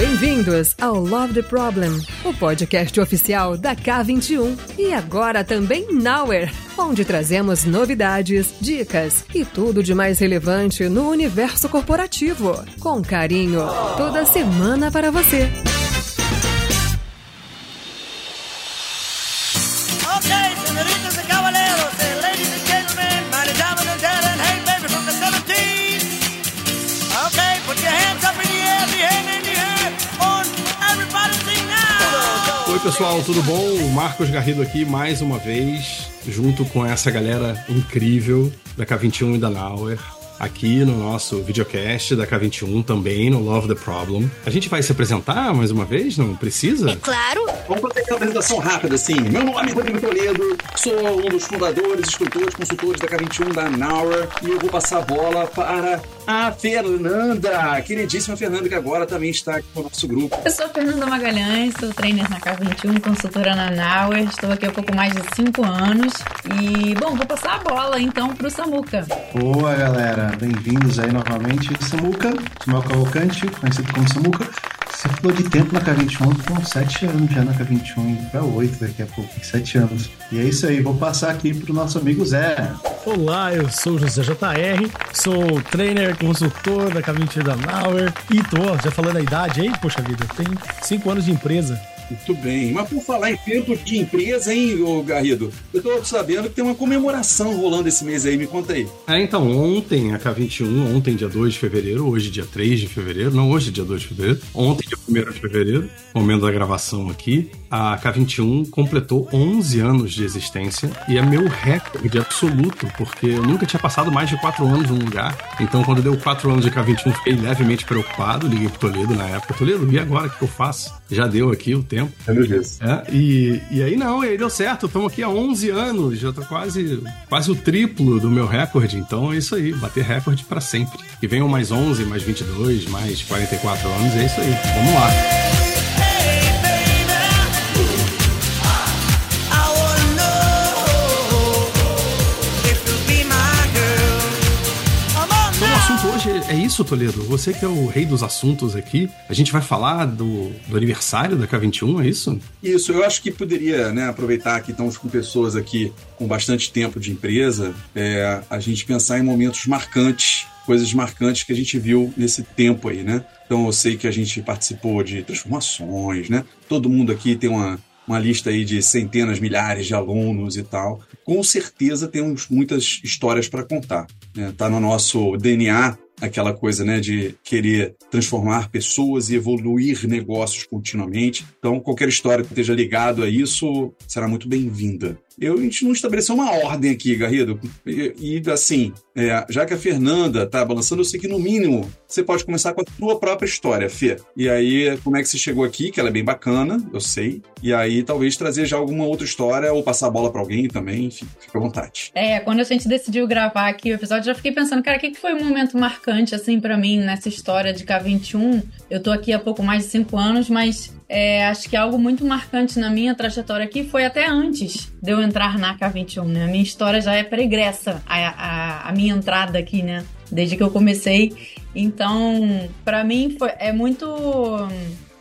bem-vindos ao Love the Problem, o podcast oficial da K21 e agora também Nowhere, onde trazemos novidades, dicas e tudo de mais relevante no universo corporativo, com carinho, toda semana para você. Oi pessoal, tudo bom? O Marcos Garrido aqui mais uma vez, junto com essa galera incrível da K21 e da Nauer, aqui no nosso videocast da K21 também, no Love the Problem. A gente vai se apresentar mais uma vez? Não precisa? Claro, Vamos fazer aquela apresentação rápida, assim. Meu nome é Rodrigo Toledo, sou um dos fundadores, instrutores, consultores da K21 da Nauer e eu vou passar a bola para a Fernanda, queridíssima Fernanda, que agora também está aqui no nosso grupo. Eu sou Fernanda Magalhães, sou trainer na K21, consultora na Nauer, estou aqui há pouco mais de 5 anos e, bom, vou passar a bola então para o Samuca. Boa, galera. Bem-vindos aí novamente. Samuca, Samuel Cavalcante, conhecido como Samuca. Você falou de tempo na K21, com 7 anos já na K21, para 8 daqui a pouco, 7 anos. E é isso aí, vou passar aqui pro nosso amigo Zé. Olá, eu sou o José JR, sou trainer, consultor da K20 da Nauer e tô, já falando a idade aí, poxa vida, tem 5 anos de empresa. Muito bem. Mas por falar em tempo de empresa, hein, ô Garrido? Eu tô sabendo que tem uma comemoração rolando esse mês aí, me conta aí. É, então, ontem, a K21, ontem, dia 2 de fevereiro, hoje, dia 3 de fevereiro, não, hoje, dia 2 de fevereiro, ontem, dia 1 de fevereiro, momento da gravação aqui, a K21 completou 11 anos de existência e é meu recorde absoluto, porque eu nunca tinha passado mais de 4 anos num lugar. Então, quando deu 4 anos de K21, fiquei levemente preocupado, liguei pro Toledo na época. Toledo, e agora o que eu faço? Já deu aqui o tempo. Lembro disso. É, e, e aí não, e aí deu certo. Estamos aqui há 11 anos, já tô quase, quase o triplo do meu recorde. Então é isso aí, bater recorde para sempre. E venham mais 11, mais 22, mais 44 anos, é isso aí. Vamos lá. É isso, Toledo. Você que é o rei dos assuntos aqui. A gente vai falar do, do aniversário da K21, é isso? Isso, eu acho que poderia né, aproveitar que estamos com pessoas aqui com bastante tempo de empresa, é, a gente pensar em momentos marcantes, coisas marcantes que a gente viu nesse tempo aí, né? Então eu sei que a gente participou de transformações, né? Todo mundo aqui tem uma, uma lista aí de centenas, milhares de alunos e tal. Com certeza temos muitas histórias para contar. Né? Tá no nosso DNA aquela coisa, né, de querer transformar pessoas e evoluir negócios continuamente. Então, qualquer história que esteja ligado a isso será muito bem-vinda. Eu, a gente não estabeleceu uma ordem aqui, Garrido. E, e, assim, é, já que a Fernanda tá balançando, eu sei que no mínimo você pode começar com a tua própria história, Fê. E aí, como é que você chegou aqui, que ela é bem bacana, eu sei. E aí, talvez trazer já alguma outra história ou passar a bola para alguém também, enfim, fica à vontade. É, quando a gente decidiu gravar aqui o episódio, já fiquei pensando, cara, o que foi um momento marcante, assim, pra mim, nessa história de K21? Eu tô aqui há pouco mais de cinco anos, mas é, acho que algo muito marcante na minha trajetória aqui foi até antes de eu entrar na K21, né? A minha história já é pregressa, a, a, a minha entrada aqui, né? Desde que eu comecei. Então, pra mim, foi, é muito,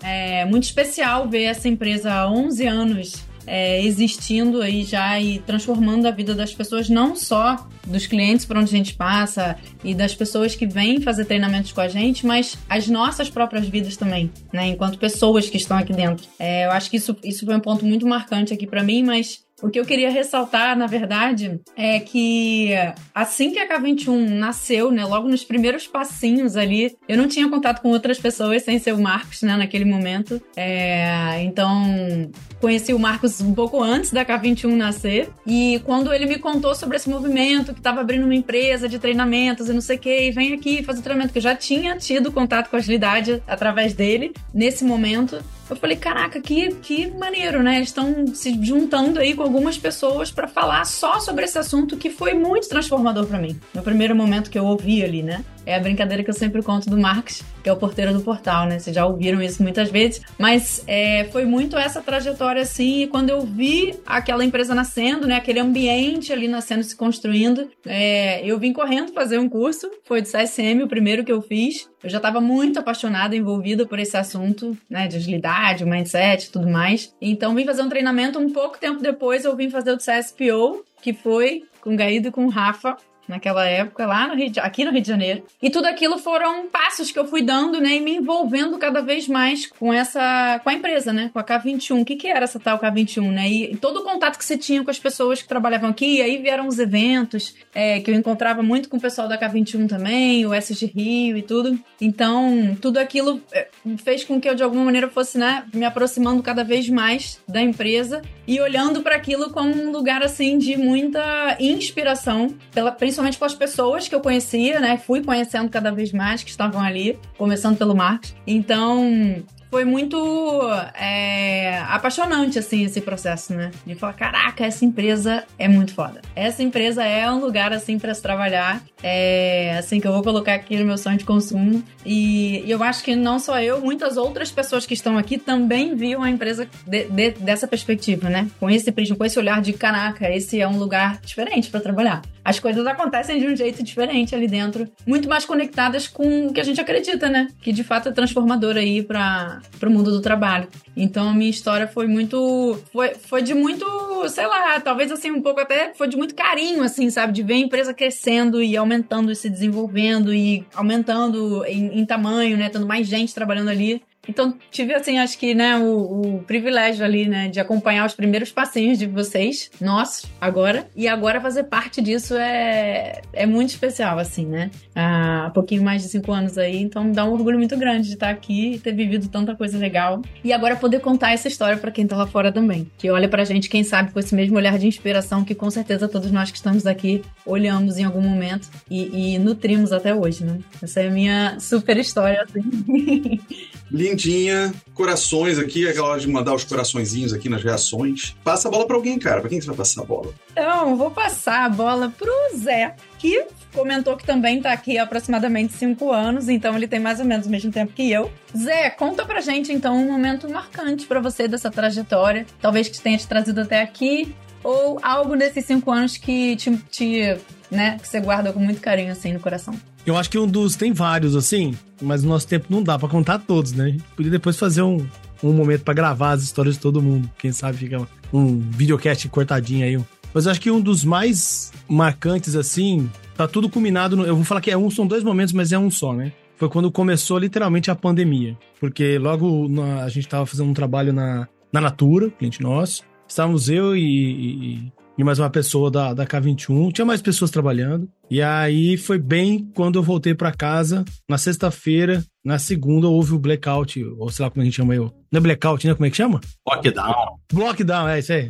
é muito especial ver essa empresa há 11 anos é, existindo aí já e transformando a vida das pessoas, não só dos clientes por onde a gente passa e das pessoas que vêm fazer treinamentos com a gente, mas as nossas próprias vidas também, né? Enquanto pessoas que estão aqui dentro. É, eu acho que isso, isso foi um ponto muito marcante aqui para mim, mas o que eu queria ressaltar, na verdade, é que assim que a K21 nasceu, né, logo nos primeiros passinhos ali, eu não tinha contato com outras pessoas sem ser o Marcos, né, naquele momento. É, então, conheci o Marcos um pouco antes da K21 nascer. E quando ele me contou sobre esse movimento, que estava abrindo uma empresa de treinamentos e não sei o que, e vem aqui fazer treinamento, que eu já tinha tido contato com a agilidade através dele, nesse momento. Eu falei, caraca, que, que maneiro, né? Estão se juntando aí com algumas pessoas para falar só sobre esse assunto que foi muito transformador para mim. No primeiro momento que eu ouvi ali, né? É a brincadeira que eu sempre conto do Marcos, que é o porteiro do portal, né? Vocês já ouviram isso muitas vezes. Mas é, foi muito essa trajetória assim. E quando eu vi aquela empresa nascendo, né? Aquele ambiente ali nascendo, se construindo, é, eu vim correndo fazer um curso. Foi do CSM, o primeiro que eu fiz. Eu já estava muito apaixonada, envolvida por esse assunto, né? De agilidade, mindset e tudo mais. Então vim fazer um treinamento. Um pouco tempo depois eu vim fazer o CSPO, que foi com o Gaído e com o Rafa naquela época, lá no Rio de, aqui no Rio de Janeiro. E tudo aquilo foram passos que eu fui dando, né, e me envolvendo cada vez mais com essa, com a empresa, né, com a K21. O que que era essa tal K21, né? E, todo o contato que você tinha com as pessoas que trabalhavam aqui, e aí vieram os eventos, é, que eu encontrava muito com o pessoal da K21 também, o SG Rio e tudo. Então, tudo aquilo é, fez com que eu de alguma maneira fosse, né, me aproximando cada vez mais da empresa e olhando para aquilo como um lugar assim de muita inspiração, pela, principalmente pelas pessoas que eu conhecia, né? Fui conhecendo cada vez mais que estavam ali, começando pelo Marcos. Então, foi muito é, apaixonante, assim, esse processo, né? De falar, caraca, essa empresa é muito foda. Essa empresa é um lugar, assim, para se trabalhar. É, assim, que eu vou colocar aqui no meu sonho de consumo. E, e, eu acho que não só eu, muitas outras pessoas que estão aqui também viam a empresa de, de, dessa perspectiva, né? Com esse prisma, com esse olhar de, caraca, esse é um lugar diferente para trabalhar. As coisas acontecem de um jeito diferente ali dentro, muito mais conectadas com o que a gente acredita, né? Que de fato é transformador aí para o mundo do trabalho. Então a minha história foi muito. Foi, foi de muito, sei lá, talvez assim, um pouco até. Foi de muito carinho, assim, sabe? De ver a empresa crescendo e aumentando e se desenvolvendo e aumentando em, em tamanho, né? Tendo mais gente trabalhando ali. Então, tive, assim, acho que, né, o, o, privilégio ali, né, de acompanhar os primeiros passinhos de vocês, nossos, agora. E agora fazer parte disso é, é muito especial, assim, né? Há pouquinho mais de cinco anos aí, então dá um orgulho muito grande de estar aqui e ter vivido tanta coisa legal. E agora poder contar essa história para quem tá lá fora também. Que olha pra gente, quem sabe, com esse mesmo olhar de inspiração que com certeza todos nós que estamos aqui olhamos em algum momento e, e nutrimos até hoje, né? Essa é a minha super história, assim. lindinha, corações aqui, aquela hora de mandar os coraçõezinhos aqui nas reações. Passa a bola para alguém, cara. Pra quem que você vai passar a bola? Então, vou passar a bola pro Zé, que comentou que também tá aqui há aproximadamente cinco anos, então ele tem mais ou menos o mesmo tempo que eu. Zé, conta pra gente então um momento marcante para você dessa trajetória, talvez que tenha te trazido até aqui, ou algo nesses cinco anos que te, te né, que você guarda com muito carinho assim no coração. Eu acho que um dos. Tem vários, assim, mas no nosso tempo não dá para contar todos, né? A gente podia depois fazer um, um momento para gravar as histórias de todo mundo. Quem sabe fica um videocast cortadinho aí. Mas eu acho que um dos mais marcantes, assim, tá tudo culminado. No, eu vou falar que é um, são dois momentos, mas é um só, né? Foi quando começou literalmente a pandemia. Porque logo na, a gente tava fazendo um trabalho na, na Natura, cliente nosso. Estávamos eu e, e, e mais uma pessoa da, da K21. Tinha mais pessoas trabalhando. E aí foi bem quando eu voltei para casa, na sexta-feira, na segunda houve o blackout, ou sei lá como a gente chama eu. Não é blackout, né? Como é que chama? Lockdown. Lockdown, é isso aí.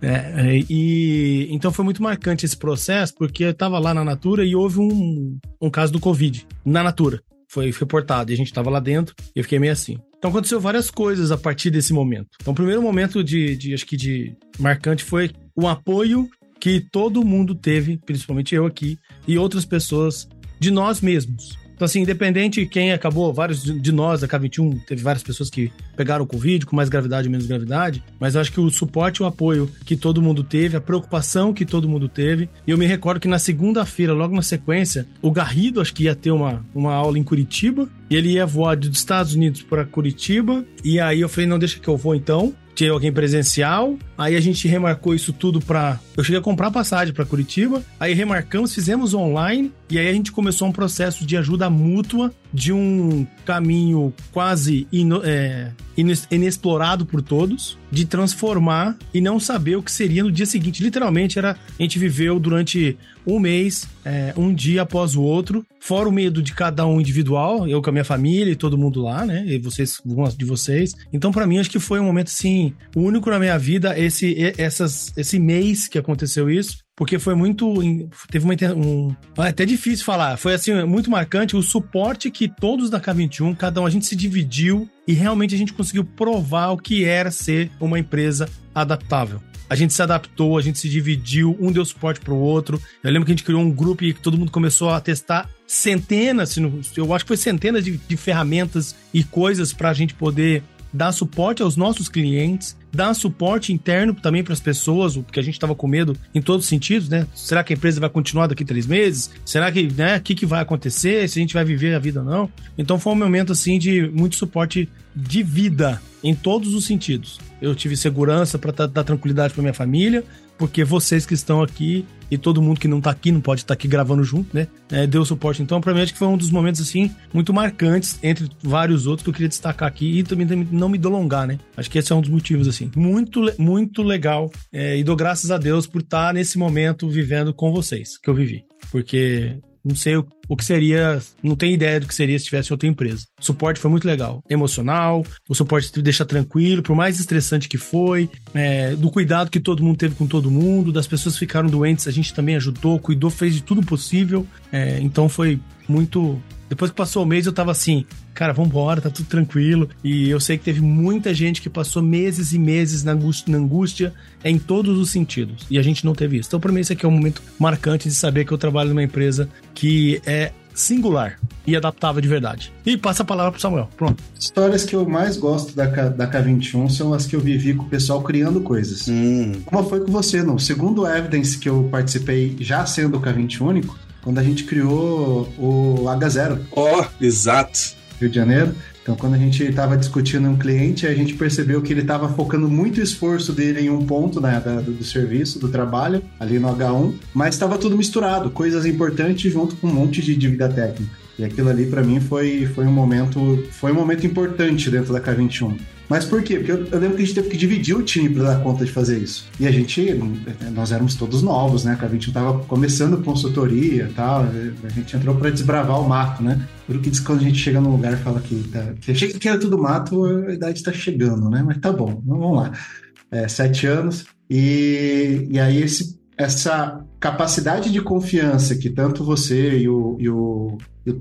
É, é, e então foi muito marcante esse processo, porque eu tava lá na Natura e houve um, um caso do Covid na Natura. Foi reportado e a gente tava lá dentro e eu fiquei meio assim. Então aconteceu várias coisas a partir desse momento. Então o primeiro momento de, de acho que de marcante foi o apoio que todo mundo teve, principalmente eu aqui, e outras pessoas, de nós mesmos. Então, assim, independente de quem acabou, vários de nós da K21, teve várias pessoas que pegaram o Covid com mais gravidade e menos gravidade, mas eu acho que o suporte e o apoio que todo mundo teve, a preocupação que todo mundo teve. E eu me recordo que na segunda-feira, logo na sequência, o Garrido, acho que ia ter uma, uma aula em Curitiba, e ele ia voar dos Estados Unidos para Curitiba, e aí eu falei, não, deixa que eu vou então tinha alguém presencial. Aí a gente remarcou isso tudo pra. Eu cheguei a comprar passagem para Curitiba. Aí remarcamos, fizemos online. E aí a gente começou um processo de ajuda mútua de um caminho quase ino, é, inexplorado por todos, de transformar e não saber o que seria no dia seguinte. Literalmente, era a gente viveu durante um mês, é, um dia após o outro, fora o medo de cada um individual, eu com a minha família e todo mundo lá, né? E vocês, algumas de vocês. Então, para mim, acho que foi um momento assim, único na minha vida, esse, essas, esse mês que aconteceu isso porque foi muito. Teve uma. Um, é até difícil falar. Foi assim, muito marcante o suporte que todos da K21, cada um, a gente se dividiu e realmente a gente conseguiu provar o que era ser uma empresa adaptável. a gente se adaptou, a gente se dividiu, um deu suporte pro outro. Eu lembro que a gente criou um grupo e todo mundo começou a testar centenas, eu acho que foi centenas de, de ferramentas e coisas para a gente poder dar suporte aos nossos clientes, dar suporte interno também para as pessoas, porque a gente estava com medo em todos os sentidos, né? Será que a empresa vai continuar daqui três meses? Será que, né? O que, que vai acontecer? Se a gente vai viver a vida ou não? Então foi um momento assim de muito suporte de vida em todos os sentidos. Eu tive segurança para dar tranquilidade para minha família, porque vocês que estão aqui e todo mundo que não tá aqui, não pode estar tá aqui gravando junto, né? É, deu suporte. Então, pra mim, acho que foi um dos momentos, assim, muito marcantes, entre vários outros, que eu queria destacar aqui e também não me delongar, né? Acho que esse é um dos motivos, assim. Muito, muito legal. É, e dou graças a Deus por estar tá nesse momento vivendo com vocês, que eu vivi. Porque não sei o, o, que seria, não tenho ideia do que seria se tivesse outra empresa. O suporte foi muito legal, emocional, o suporte te deixa tranquilo, por mais estressante que foi, é, do cuidado que todo mundo teve com todo mundo, das pessoas que ficaram doentes, a gente também ajudou, cuidou, fez de tudo possível. É, então foi muito. Depois que passou o mês, eu tava assim, cara, vambora, tá tudo tranquilo. E eu sei que teve muita gente que passou meses e meses na angústia, na angústia em todos os sentidos. E a gente não teve isso. Então, para mim, esse aqui é um momento marcante de saber que eu trabalho numa empresa que é singular e adaptável de verdade. E passa a palavra pro Samuel. Pronto. Histórias que eu mais gosto da, K, da K21 são as que eu vivi com o pessoal criando coisas. Hum. Como foi com você, no segundo Evidence que eu participei, já sendo o K20 único, quando a gente criou o H0. Ó, oh, exato. Rio de Janeiro. Então, quando a gente estava discutindo um cliente, a gente percebeu que ele estava focando muito esforço dele em um ponto né, do, do, serviço, do trabalho, ali no H1, mas estava tudo misturado, coisas importantes junto com um monte de dívida técnica. E aquilo ali, para mim, foi, foi um momento foi um momento importante dentro da K21. Mas por quê? Porque eu, eu, lembro que a gente teve que dividir o time para dar conta de fazer isso. E a gente, nós éramos todos novos, né? A gente estava começando consultoria e tal. A gente entrou para desbravar o mato, né? Por que quando a gente chega num lugar e fala que, tá, que chega que era tudo mato, a idade está chegando, né? Mas tá bom, vamos lá. É, sete anos. E, e aí esse, essa capacidade de confiança que tanto você e o, e o,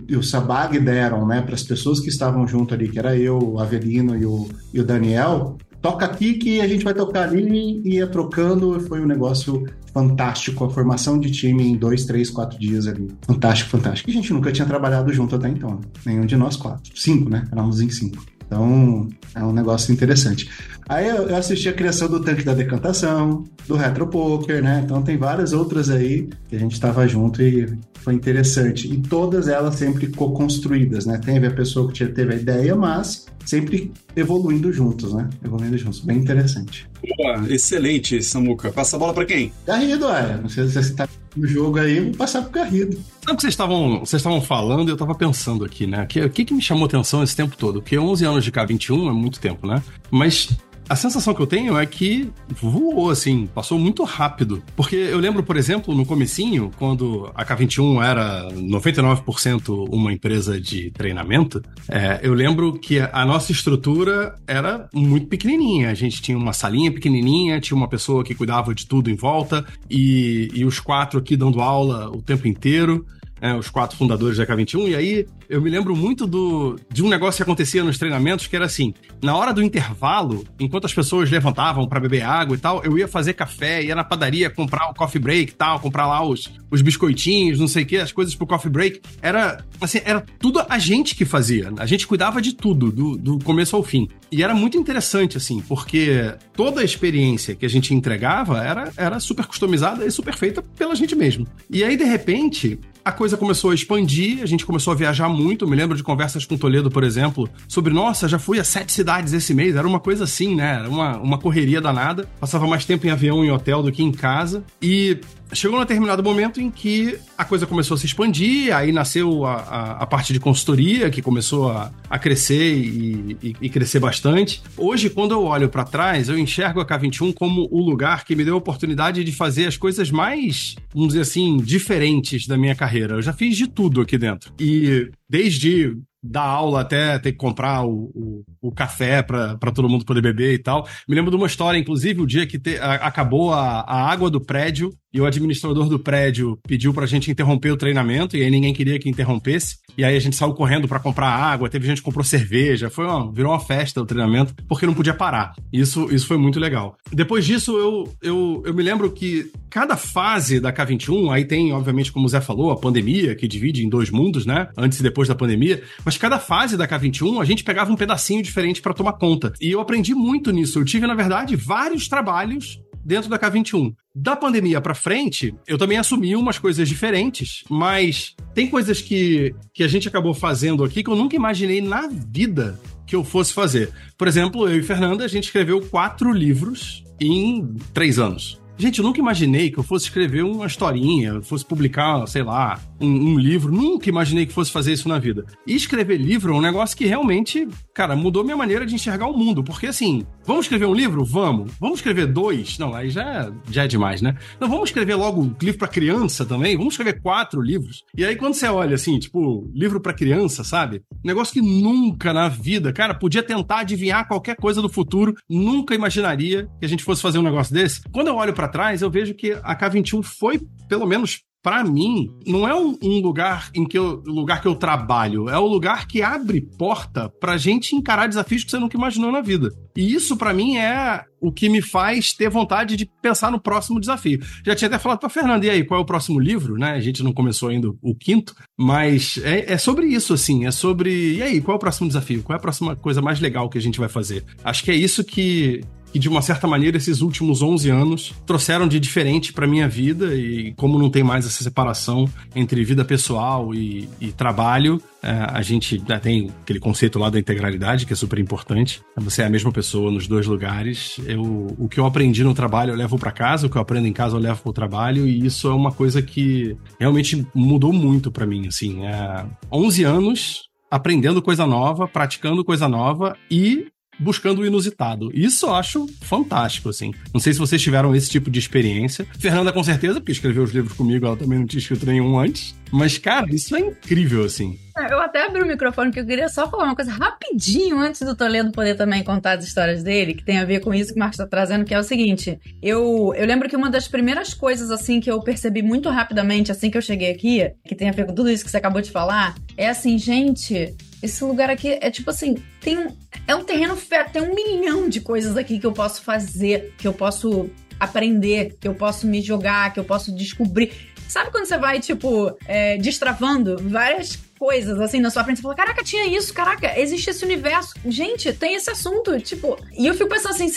e o Sabag deram né, para as pessoas que estavam junto ali, que era eu, o Avelino e o, e o Daniel, toca aqui que a gente vai tocar ali e ia trocando. Foi um negócio fantástico, a formação de time em dois, três, quatro dias ali. Fantástico, fantástico. E a gente nunca tinha trabalhado junto até então, né? nenhum de nós quatro. Cinco, né? Éramos em cinco. Então, é um negócio interessante. Aí eu assisti a criação do tanque da decantação, do retro poker, né? Então tem várias outras aí que a gente estava junto e foi interessante. E todas elas sempre co-construídas, né? Teve a pessoa que teve a ideia, mas sempre evoluindo juntos, né? Evoluindo juntos. Bem interessante. Boa, excelente, Samuca. Passa a bola para quem? Garrido, é. Não sei se você tá no jogo aí, vou passar pro Garrido. Sabe o que vocês estavam, vocês estavam falando e eu tava pensando aqui, né? O que, que, que me chamou atenção esse tempo todo? Porque 11 anos de K21 é muito tempo, né? Mas a sensação que eu tenho é que voou, assim, passou muito rápido. Porque eu lembro, por exemplo, no comecinho, quando a K21 era 99% uma empresa de treinamento, é, eu lembro que a nossa estrutura era muito pequenininha. A gente tinha uma salinha pequenininha, tinha uma pessoa que cuidava de tudo em volta e, e os quatro aqui dando aula o tempo inteiro é, os quatro fundadores da K21, e aí eu me lembro muito do, de um negócio que acontecia nos treinamentos, que era assim, na hora do intervalo, enquanto as pessoas levantavam para beber água e tal, eu ia fazer café, ia na padaria comprar o coffee break e tal, comprar lá os, os biscoitinhos, não sei o que, as coisas pro coffee break. Era, assim, era tudo a gente que fazia, a gente cuidava de tudo, do, do começo ao fim. E era muito interessante, assim, porque toda a experiência que a gente entregava era, era super customizada e super feita pela gente mesmo. E aí, de repente, a coisa começou a expandir, a gente começou a viajar muito. Me lembro de conversas com Toledo, por exemplo, sobre, nossa, já fui a sete cidades esse mês. Era uma coisa assim, né? Era uma, uma correria danada. Passava mais tempo em avião e hotel do que em casa. E chegou um determinado momento em que a coisa começou a se expandir, aí nasceu a, a, a parte de consultoria, que começou a, a crescer e, e, e, crescer bastante. Hoje, quando eu olho para trás, eu enxergo a K21 como o lugar que me deu a oportunidade de fazer as coisas mais, vamos dizer assim, diferentes da minha carreira. Eu já fiz de tudo aqui dentro. E desde da aula até ter que comprar o, o, o café para todo mundo poder beber e tal. Me lembro de uma história, inclusive, o dia que te, a, acabou a, a água do prédio e o administrador do prédio pediu pra gente interromper o treinamento, e aí ninguém queria que interrompesse. E aí a gente saiu correndo para comprar água, teve gente que comprou cerveja, foi uma, virou uma festa o treinamento, porque não podia parar. Isso, isso foi muito legal. Depois disso, eu, eu, eu me lembro que cada fase da K21, aí tem, obviamente, como o Zé falou, a pandemia, que divide em dois mundos, né? Antes e depois da pandemia, mas cada fase da K21 a gente pegava um pedacinho diferente para tomar conta. E eu aprendi muito nisso. Eu tive, na verdade, vários trabalhos dentro da K21. Da pandemia para frente, eu também assumi umas coisas diferentes, mas tem coisas que, que a gente acabou fazendo aqui que eu nunca imaginei na vida que eu fosse fazer. Por exemplo, eu e Fernanda, a gente escreveu quatro livros em três anos. Gente, eu nunca imaginei que eu fosse escrever uma historinha, fosse publicar, sei lá, um, um, livro. Nunca imaginei que fosse fazer isso na vida. E escrever livro é um negócio que realmente, cara, mudou minha maneira de enxergar o mundo. Porque assim, vamos escrever um livro? Vamos. Vamos escrever dois? Não, aí já, já é demais, né? Não, vamos escrever logo livro para criança também? Vamos escrever quatro livros? E aí quando você olha assim, tipo, livro para criança, sabe? Negócio que nunca na vida, cara, podia tentar adivinhar qualquer coisa do futuro, nunca imaginaria que a gente fosse fazer um negócio desse. Quando eu olho para trás, eu vejo que a K21 foi, pelo menos para mim, não é um, um, lugar em que eu, lugar que eu trabalho, é o lugar que abre porta pra gente encarar desafios que você nunca imaginou na vida. E isso para mim é o que me faz ter vontade de pensar no próximo desafio. Já tinha até falado para Fernanda, e aí, qual é o próximo livro, né? A gente não começou ainda o quinto, mas é, é sobre isso, assim, é sobre, e aí, qual é o próximo desafio? Qual é a próxima coisa mais legal que a gente vai fazer? Acho que é isso que, que de uma certa maneira esses últimos 11 anos trouxeram de diferente para minha vida e como não tem mais essa separação entre vida pessoal e, e trabalho, é, a gente já tem aquele conceito lá da integralidade que é super importante. Você é a mesma pessoa nos dois lugares. Eu, o que eu aprendi no trabalho eu levo para casa, o que eu aprendo em casa eu levo para o trabalho e isso é uma coisa que realmente mudou muito para mim. Assim, é 11 anos aprendendo coisa nova, praticando coisa nova e buscando o inusitado. Isso eu acho fantástico, assim. Não sei se vocês tiveram esse tipo de experiência. Fernanda, com certeza, porque escreveu os livros comigo, ela também não tinha escrito nenhum antes. Mas, cara, isso é incrível, assim. É, eu até abri o microfone porque eu queria só falar uma coisa rapidinho antes do Toledo poder também contar as histórias dele, que tem a ver com isso que o Marcos está trazendo, que é o seguinte. Eu, eu lembro que uma das primeiras coisas, assim, que eu percebi muito rapidamente, assim que eu cheguei aqui, que tem a ver com tudo isso que você acabou de falar, é assim, gente, esse lugar aqui é tipo assim, tem um, é um terreno fértil, tem um milhão de coisas aqui que eu posso fazer, que eu posso aprender, que eu posso me jogar, que eu posso descobrir. Sabe quando você vai, tipo, é, destravando várias coisas assim na sua frente. Você fala, caraca, tinha isso, caraca, existe esse universo. Gente, tem esse assunto, tipo. E eu fico pensando assim,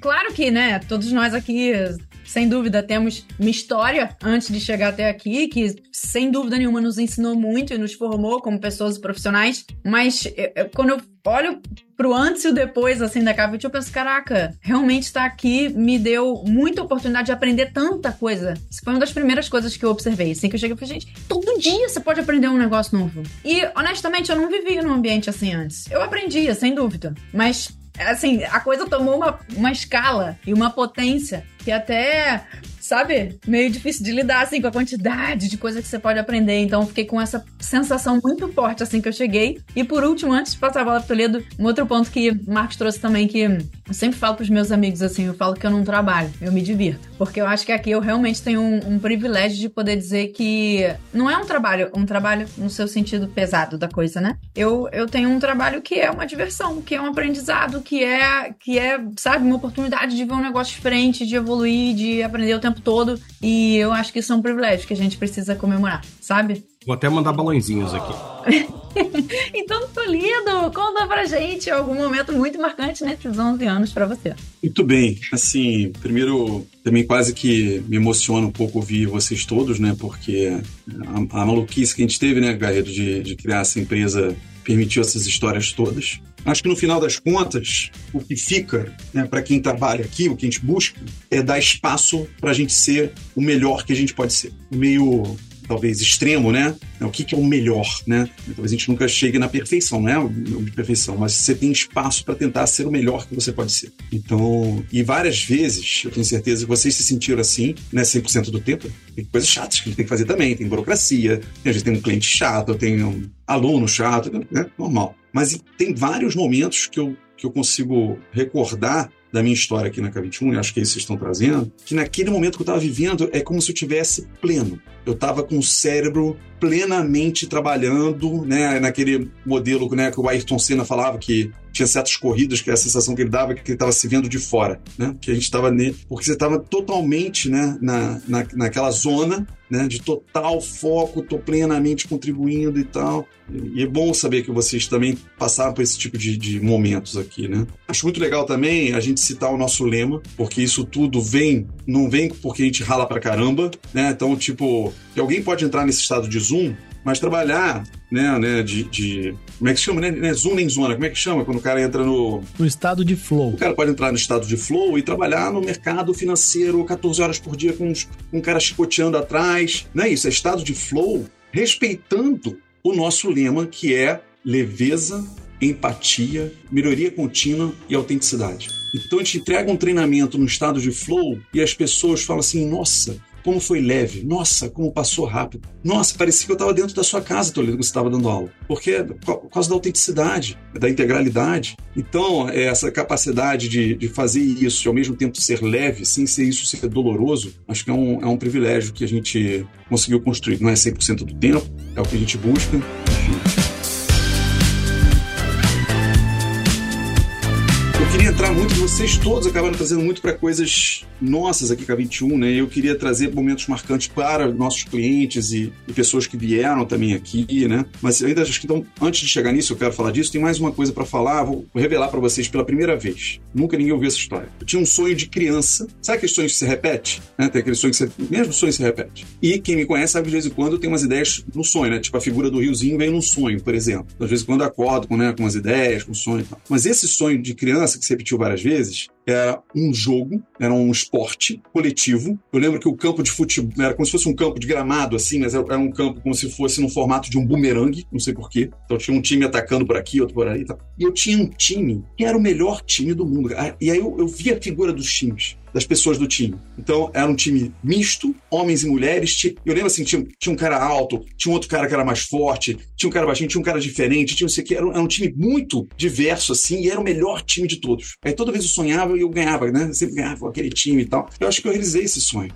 claro que, né, todos nós aqui sem dúvida, temos uma história antes de chegar até aqui, que sem dúvida nenhuma nos ensinou muito e nos formou como pessoas profissionais. Mas quando eu olho pro antes e o depois, assim, da Cavite, eu penso, caraca, realmente estar aqui me deu muita oportunidade de aprender tanta coisa. Isso foi uma das primeiras coisas que eu observei. Assim que eu cheguei, eu falei, gente, todo dia você pode aprender um negócio novo. E, honestamente, eu não vivia num ambiente assim antes. Eu aprendia, sem dúvida. Mas assim, a coisa tomou uma, uma escala e uma potência que até sabe, meio difícil de lidar, assim, com a quantidade de coisa que você pode aprender. Então, fiquei com essa sensação muito forte, assim, que eu cheguei. E por último, antes de passar a bola pro Toledo, um outro ponto que o Marcos trouxe também, que eu sempre falo pros meus amigos, assim, eu falo que eu não trabalho, eu me divirto. Porque eu acho que aqui eu realmente tenho um, um privilégio de poder dizer que não é um trabalho, um trabalho no seu sentido pesado da coisa, né? Eu, eu tenho um trabalho que é uma diversão, que é um aprendizado, que é, que é, sabe, uma oportunidade de ver um negócio diferente, de evoluir, de aprender o tempo todo. E eu acho que isso é um privilégio que a gente precisa comemorar, sabe? Vou até mandar balãozinhos aqui. então, Toledo, conta pra gente algum momento muito marcante nesses 11 anos para você. Muito bem. Assim, primeiro, também quase que me emociona um pouco ouvir vocês todos, né? Porque a, a maluquice que a gente teve, né, Garredo, de, de criar essa empresa permitiu essas histórias todas. Acho que no final das contas, o que fica né, para quem trabalha aqui, o que a gente busca, é dar espaço para a gente ser o melhor que a gente pode ser. Meio talvez extremo, né? O que, que é o melhor, né? Talvez a gente nunca chegue na perfeição, né? De perfeição, mas você tem espaço para tentar ser o melhor que você pode ser. Então, e várias vezes, eu tenho certeza que vocês se sentiram assim, né? 100% do tempo. Tem coisas chatas que a gente tem que fazer também, tem burocracia, a gente tem um cliente chato, tem um aluno chato, né? Normal. Mas tem vários momentos que eu que eu consigo recordar da minha história aqui na K21, e acho que é isso que vocês estão trazendo, que naquele momento que eu estava vivendo é como se eu tivesse pleno. Eu estava com o cérebro plenamente trabalhando, né, naquele modelo né, que o Ayrton Senna falava que tinha certas corridas que é a sensação que ele dava que ele estava se vendo de fora, né? Que a gente estava nele, porque você estava totalmente, né, na, na, naquela zona, né, de total foco, tô plenamente contribuindo e tal. E é bom saber que vocês também passaram por esse tipo de, de momentos aqui, né? Acho muito legal também a gente citar o nosso lema, porque isso tudo vem, não vem porque a gente rala pra caramba, né? Então, tipo, alguém pode entrar nesse estado de zoom mas trabalhar, né, né, de, de como é que chama, né, né, zoom nem zona, como é que chama quando o cara entra no... No estado de flow. O cara pode entrar no estado de flow e trabalhar no mercado financeiro 14 horas por dia com, com um cara chicoteando atrás, não é isso, é estado de flow, respeitando o nosso lema que é leveza, empatia, melhoria contínua e autenticidade. Então a gente entrega um treinamento no estado de flow e as pessoas falam assim: nossa, como foi leve, nossa, como passou rápido. Nossa, parecia que eu estava dentro da sua casa, Toledo, você estava dando aula. Porque por causa da autenticidade, da integralidade. Então, é, essa capacidade de, de fazer isso e ao mesmo tempo ser leve, sem ser isso ser doloroso, acho que é um, é um privilégio que a gente conseguiu construir. Não é 100% do tempo, é o que a gente busca, queria entrar muito, vocês todos acabaram trazendo muito para coisas nossas aqui com a 21, né? Eu queria trazer momentos marcantes para nossos clientes e, e pessoas que vieram também aqui, né? Mas ainda acho que então, antes de chegar nisso, eu quero falar disso. Tem mais uma coisa para falar, vou revelar para vocês pela primeira vez. Nunca ninguém ouviu essa história. Eu tinha um sonho de criança. Sabe aquele sonho que se repete? Né? Tem aquele sonho que você, mesmo sonho se repete. E quem me conhece sabe que de vez em quando eu tenho umas ideias no sonho, né? Tipo a figura do riozinho vem num sonho, por exemplo. Às vezes quando eu acordo com, né, com umas ideias, com sonho e tal. Mas esse sonho de criança que se repetiu várias vezes, era um jogo, era um esporte coletivo. Eu lembro que o campo de futebol era como se fosse um campo de gramado, assim, mas era um campo como se fosse no formato de um bumerangue, não sei porquê. Então tinha um time atacando por aqui, outro por ali e eu tinha um time que era o melhor time do mundo. E aí eu, eu via a figura dos times das pessoas do time. Então, era um time misto, homens e mulheres. Eu lembro assim, tinha, tinha um cara alto, tinha um outro cara que era mais forte, tinha um cara baixinho, tinha um cara diferente, tinha um sei que. Era, era um time muito diverso, assim, e era o melhor time de todos. Aí toda vez eu sonhava e eu ganhava, né? Eu sempre ganhava aquele time e tal. Eu acho que eu realizei esse sonho.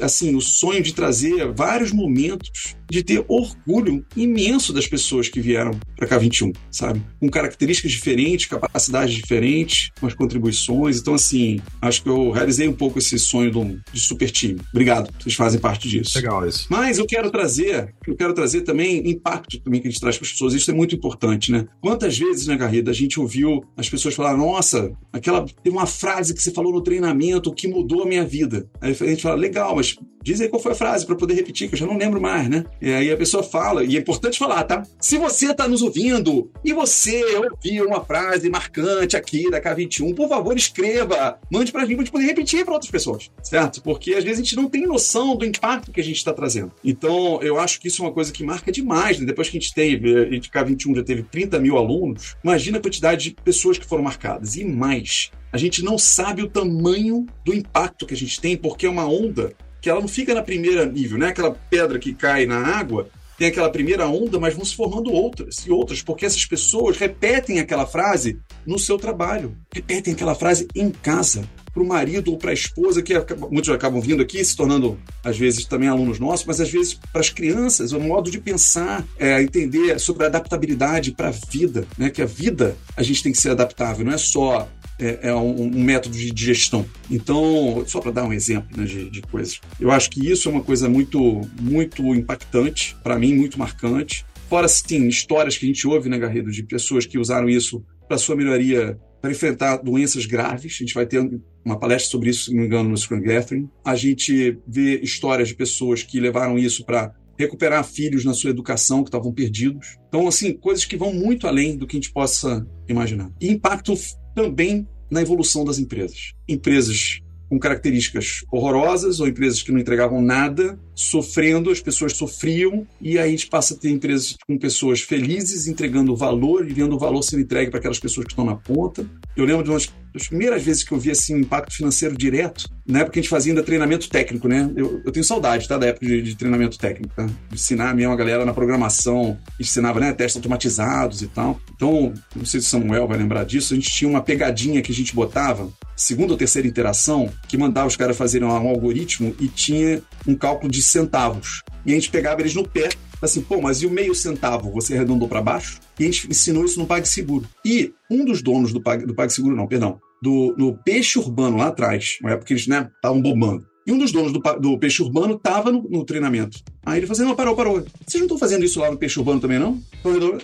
Assim, o sonho de trazer vários momentos de ter orgulho imenso das pessoas que vieram para K21, sabe? Com características diferentes, capacidades diferentes, com as contribuições. Então, assim, acho que eu realizei um pouco esse sonho do, de super time. Obrigado, vocês fazem parte disso. Legal isso. Mas eu quero trazer, eu quero trazer também impacto também que a gente traz para as pessoas. Isso é muito importante, né? Quantas vezes, né, Garrida, a gente ouviu as pessoas falar, nossa, aquela tem uma frase que você falou no treinamento que mudou a minha vida. Aí a gente fala, legal, mas diz aí qual foi a frase para poder repetir, que eu já não lembro mais, né? E aí a pessoa fala, e é importante falar, tá? Se você está nos ouvindo e você ouviu uma frase marcante aqui da K21, por favor, escreva, mande para a gente poder repetir para outras pessoas, certo? Porque às vezes a gente não tem noção do impacto que a gente está trazendo. Então, eu acho que isso é uma coisa que marca demais, né? Depois que a gente teve, a gente K21 já teve 30 mil alunos, imagina a quantidade de pessoas que foram marcadas, e mais. A gente não sabe o tamanho do impacto que a gente tem, porque é uma onda que ela não fica na primeira nível, né? Aquela pedra que cai na água, tem aquela primeira onda, mas vão se formando outras e outras, porque essas pessoas repetem aquela frase no seu trabalho, repetem aquela frase em casa, para o marido ou para a esposa, que muitos acabam vindo aqui, se tornando, às vezes, também alunos nossos, mas às vezes para as crianças, o modo de pensar, é, entender sobre a adaptabilidade para a vida, né? que a vida a gente tem que ser adaptável, não é só é, é um, um, método de gestão. Então, só para dar um exemplo né, de, de, coisas, eu acho que isso é uma coisa muito, muito impactante, para mim, muito marcante. Fora, sim, histórias que a gente ouve, né, Garrido, de pessoas que usaram isso para sua melhoria, para enfrentar doenças graves. A gente vai ter uma palestra sobre isso, se não me engano, no Scrum Gathering. A gente vê histórias de pessoas que levaram isso para recuperar filhos na sua educação que estavam perdidos. Então, assim, coisas que vão muito além do que a gente possa imaginar. E impacto também na evolução das empresas. Empresas com características horrorosas ou empresas que não entregavam nada, sofrendo, as pessoas sofriam, e aí a gente passa a ter empresas com pessoas felizes, entregando valor e vendo o valor sendo entregue para aquelas pessoas que estão na ponta. Eu lembro de umas das primeiras vezes que eu vi assim, impacto financeiro direto, na época a gente fazia ainda treinamento técnico, né? Eu, eu tenho saudade, tá? Da época de, de treinamento técnico, tá? De ensinar mesmo a galera na programação, ensinava, né? Testes automatizados e tal. Então, não sei se o Samuel vai lembrar disso, a gente tinha uma pegadinha que a gente botava, segunda ou terceira interação, que mandava os caras fazerem um algoritmo e tinha um cálculo de centavos. E a gente pegava eles no pé assim, pô, mas e o meio centavo? Você arredondou para baixo? E a gente ensinou isso no PagSeguro. E um dos donos do, Pag, do PagSeguro, não, perdão, do, do Peixe Urbano lá atrás, uma época que eles né, estavam bombando. E um dos donos do, do Peixe Urbano estava no, no, treinamento. Aí ele falou assim: não, parou, parou. Vocês não estão fazendo isso lá no Peixe Urbano também, não?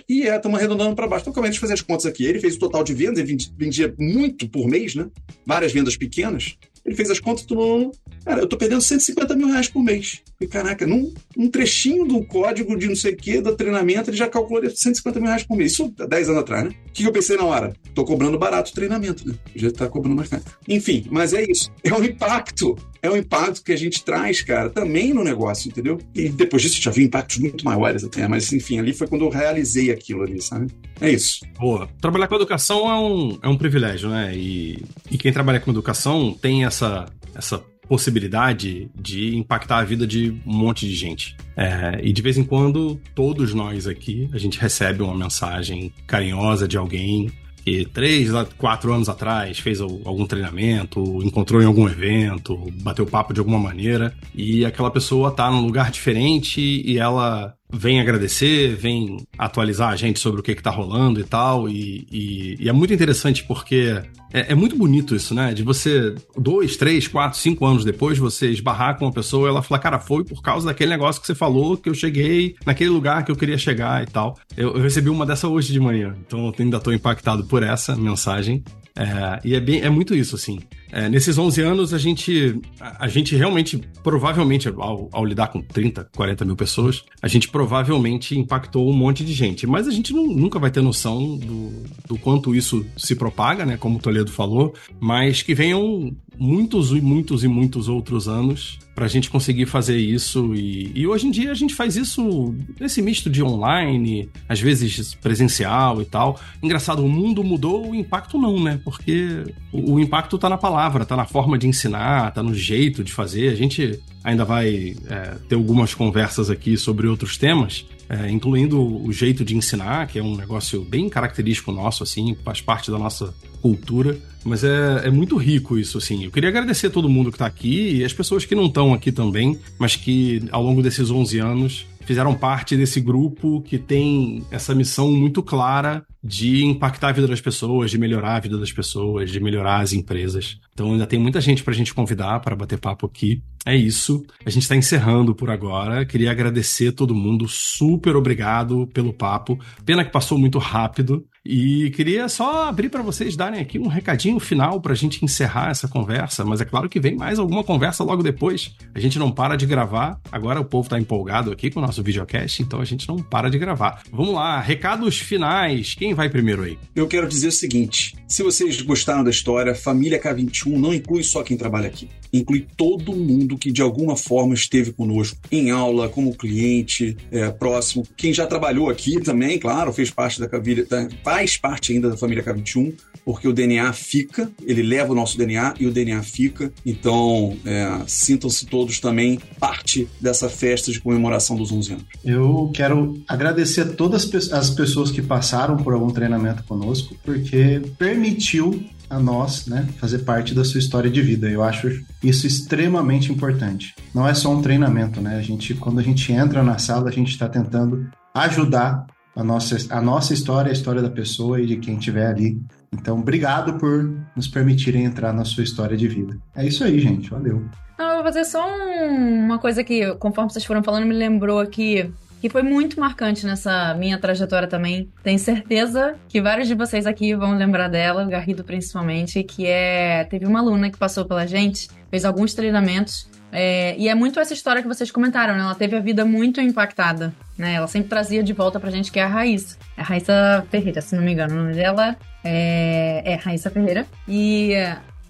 E é, estamos arredondando para baixo. Então, deixa eu fazer as contas aqui. Ele fez o total de vendas, ele vendia muito por mês, né? Várias vendas pequenas. Ele fez as contas, tudo. Cara, eu tô perdendo 150 mil reais por mês. E caraca, num um trechinho do código de não sei o que, do treinamento, ele já calculou 150 mil reais por mês. Isso há 10 anos atrás, né? O que eu pensei na hora? Tô cobrando barato o treinamento, né? Já tá cobrando mais caro. Enfim, mas é isso. É um impacto. É um impacto que a gente traz, cara, também no negócio, entendeu? E depois disso já vi impactos muito maiores até, mas enfim, ali foi quando eu realizei aquilo ali, sabe? É isso. Boa. Trabalhar com educação é um, é um privilégio, né? E, e quem trabalha com educação tem essa, essa possibilidade de impactar a vida de um monte de gente. É, e de vez em quando, todos nós aqui, a gente recebe uma mensagem carinhosa de alguém que três, quatro anos atrás fez algum treinamento, encontrou em algum evento, bateu papo de alguma maneira, e aquela pessoa tá num lugar diferente e ela vem agradecer, vem atualizar a gente sobre o que, que tá rolando e tal. E, e, e é muito interessante porque é, é, muito bonito isso, né? De você, dois, três, quatro, cinco anos depois, você esbarrar com uma pessoa ela falar, cara, foi por causa daquele negócio que você falou que eu cheguei naquele lugar que eu queria chegar e tal. Eu, eu recebi uma dessa hoje de manhã, então ainda tô impactado por essa mensagem. É, e é, bem, é muito isso, assim. É, nesses 11 anos, a gente, a, a gente realmente, provavelmente, ao, ao, lidar com 30, 40 mil pessoas, a gente provavelmente impactou um monte de gente. Mas a gente não, nunca vai ter noção do, do quanto isso se propaga, né? Como o Toledo falou. Mas que venham muitos e muitos e muitos outros anos para a gente conseguir fazer isso. E, e, hoje em dia a gente faz isso nesse misto de online, às vezes presencial e tal. Engraçado, o mundo mudou, o impacto não, né? Porque o, o impacto tá na palavra, tá na forma de ensinar, tá no jeito de fazer. A gente ainda vai é, ter algumas conversas aqui sobre outros temas, é, incluindo o jeito de ensinar, que é um negócio bem característico nosso, assim, faz parte da nossa cultura. Mas é, é muito rico isso, assim. Eu queria agradecer a todo mundo que está aqui e as pessoas que não estão aqui também, mas que ao longo desses 11 anos fizeram parte desse grupo que tem essa missão muito clara de impactar a vida das pessoas, de melhorar a vida das pessoas, de melhorar as empresas. Então ainda tem muita gente para a gente convidar para bater papo aqui. É isso. A gente está encerrando por agora. Queria agradecer todo mundo. Super obrigado pelo papo. Pena que passou muito rápido. E queria só abrir para vocês darem aqui um recadinho final para a gente encerrar essa conversa. Mas é claro que vem mais alguma conversa logo depois. A gente não para de gravar. Agora o povo está empolgado aqui com o nosso videocast, então a gente não para de gravar. Vamos lá, recados finais. Quem vai primeiro aí? Eu quero dizer o seguinte: se vocês gostaram da história, Família K21 não inclui só quem trabalha aqui. Inclui todo mundo que de alguma forma esteve conosco em aula, como cliente, é, próximo. Quem já trabalhou aqui também, claro, fez parte da família, faz parte ainda da família K21, porque o DNA fica, ele leva o nosso DNA e o DNA fica. Então, é, sintam-se todos também parte dessa festa de comemoração dos 11 anos. Eu quero agradecer a todas as pessoas que passaram por algum treinamento conosco, porque permitiu a nós, né, fazer parte da sua história de vida. Eu acho isso extremamente importante. Não é só um treinamento, né? A gente, quando a gente entra na sala, a gente está tentando ajudar a nossa, a nossa história, a história da pessoa e de quem estiver ali. Então, obrigado por nos permitirem entrar na sua história de vida. É isso aí, gente. Valeu. Não, eu vou fazer só um, uma coisa que, conforme vocês foram falando, me lembrou aqui que foi muito marcante nessa minha trajetória também. Tenho certeza que vários de vocês aqui vão lembrar dela, o Garrido principalmente, que é. Teve uma aluna que passou pela gente, fez alguns treinamentos. É, e é muito essa história que vocês comentaram, né? Ela teve a vida muito impactada, né? Ela sempre trazia de volta pra gente que é a Raíssa. É a Raíssa Ferreira, se não me engano. O nome dela é, é Raíssa Ferreira. E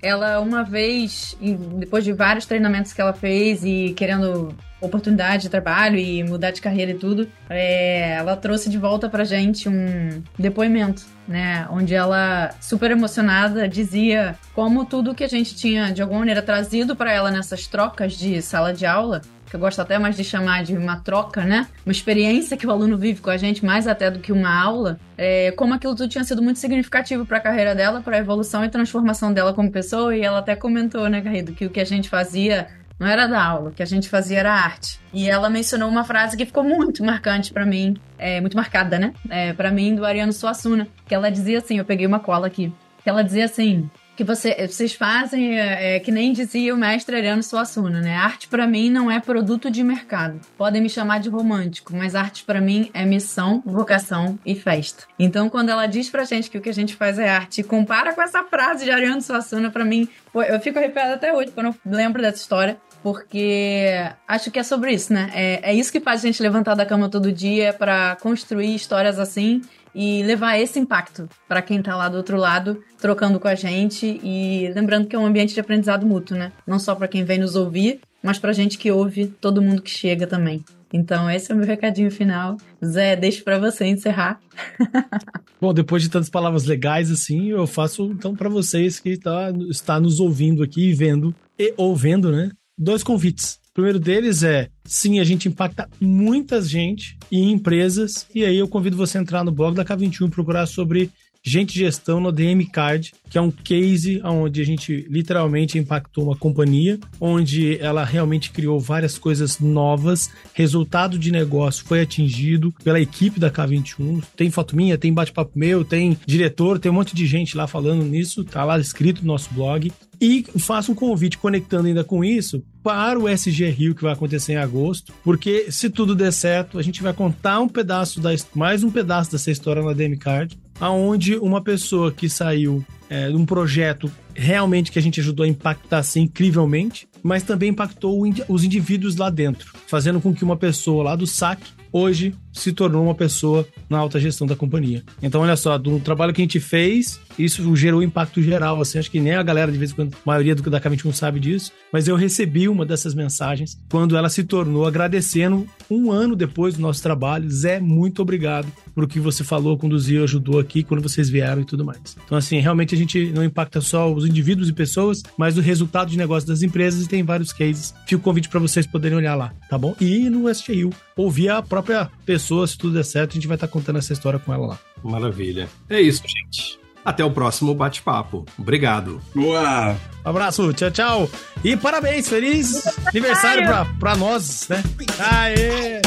ela uma vez, depois de vários treinamentos que ela fez e querendo oportunidade de trabalho e mudar de carreira e tudo, é, ela trouxe de volta pra gente um depoimento, né? Onde ela, super emocionada, dizia como tudo que a gente tinha, de alguma maneira, trazido para ela nessas trocas de sala de aula que eu gosto até mais de chamar de uma troca, né? Uma experiência que o aluno vive com a gente, mais até do que uma aula, é, como aquilo tudo tinha sido muito significativo para a carreira dela, para a evolução e transformação dela como pessoa. E ela até comentou, né, Garrido, que o que a gente fazia não era da aula, o que a gente fazia era arte. E ela mencionou uma frase que ficou muito marcante para mim, é, muito marcada, né? É, para mim, do Ariano Suassuna, que ela dizia assim: eu peguei uma cola aqui, que ela dizia assim que você, vocês fazem, é, é, que nem dizia o mestre Ariano Suassuna, né? Arte para mim não é produto de mercado. Podem me chamar de romântico, mas arte para mim é missão, vocação e festa. Então, quando ela diz pra gente que o que a gente faz é arte compara com essa frase de Ariano Suassuna, para mim, eu fico arrepiada até hoje quando eu lembro dessa história porque acho que é sobre isso, né? É, é isso que faz a gente levantar da cama todo dia para construir histórias assim e levar esse impacto para quem tá lá do outro lado, trocando com a gente e lembrando que é um ambiente de aprendizado mútuo, né? Não só para quem vem nos ouvir, mas pra gente que ouve, todo mundo que chega também. Então, esse é o meu recadinho final. Zé, deixo para você encerrar. Bom, depois de tantas palavras legais assim, eu faço então para vocês que tá, está nos ouvindo aqui e vendo e ouvendo, né? Dois convites. Primeiro deles é, sim, a gente impacta muita gente e empresas, e aí eu convido você a entrar no blog da K21 procurar sobre gente gestão no DM Card, que é um case onde a gente literalmente impactou uma companhia, onde ela realmente criou várias coisas novas, resultado de negócio foi atingido pela equipe da K21. Tem foto minha, tem bate-papo meu, tem diretor, tem um monte de gente lá falando nisso, tá lá escrito no nosso blog. E faço um convite conectando ainda com isso para o SG Rio que vai acontecer em agosto, porque se tudo der certo, a gente vai contar um pedaço da mais um pedaço dessa história na DM Card, aonde uma pessoa que saiu é, de um projeto realmente que a gente ajudou a impactar assim, incrivelmente, mas também impactou os indivíduos lá dentro, fazendo com que uma pessoa lá do SAC hoje se tornou uma pessoa na alta gestão da companhia. Então, olha só, do trabalho que a gente fez, isso gerou impacto geral, assim, acho que nem a galera, de vez em quando, a maioria do da K21 sabe disso, mas eu recebi uma dessas mensagens quando ela se tornou agradecendo um ano depois do nosso trabalho. Zé, muito obrigado por o que você falou, conduziu, ajudou aqui, quando vocês vieram e tudo mais. Então, assim, realmente a gente não impacta só os indivíduos e pessoas, mas o resultado de negócio das empresas e tem vários cases. Fica o convite para vocês poderem olhar lá, tá bom? E no STU, ouvir a própria pessoa, se tudo der certo, a gente vai estar contando essa história com ela lá. Maravilha. É isso, gente. Até o próximo bate-papo. Obrigado. Boa! Um abraço, tchau, tchau. E parabéns, feliz aniversário pra, pra nós, né? Aê!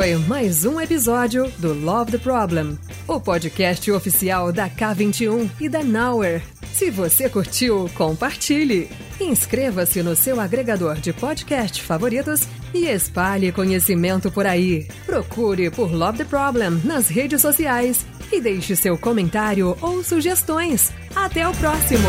Foi mais um episódio do Love the Problem, o podcast oficial da K21 e da Nowhere. Se você curtiu, compartilhe. Inscreva-se no seu agregador de podcast favoritos e espalhe conhecimento por aí. Procure por Love the Problem nas redes sociais e deixe seu comentário ou sugestões. Até o próximo!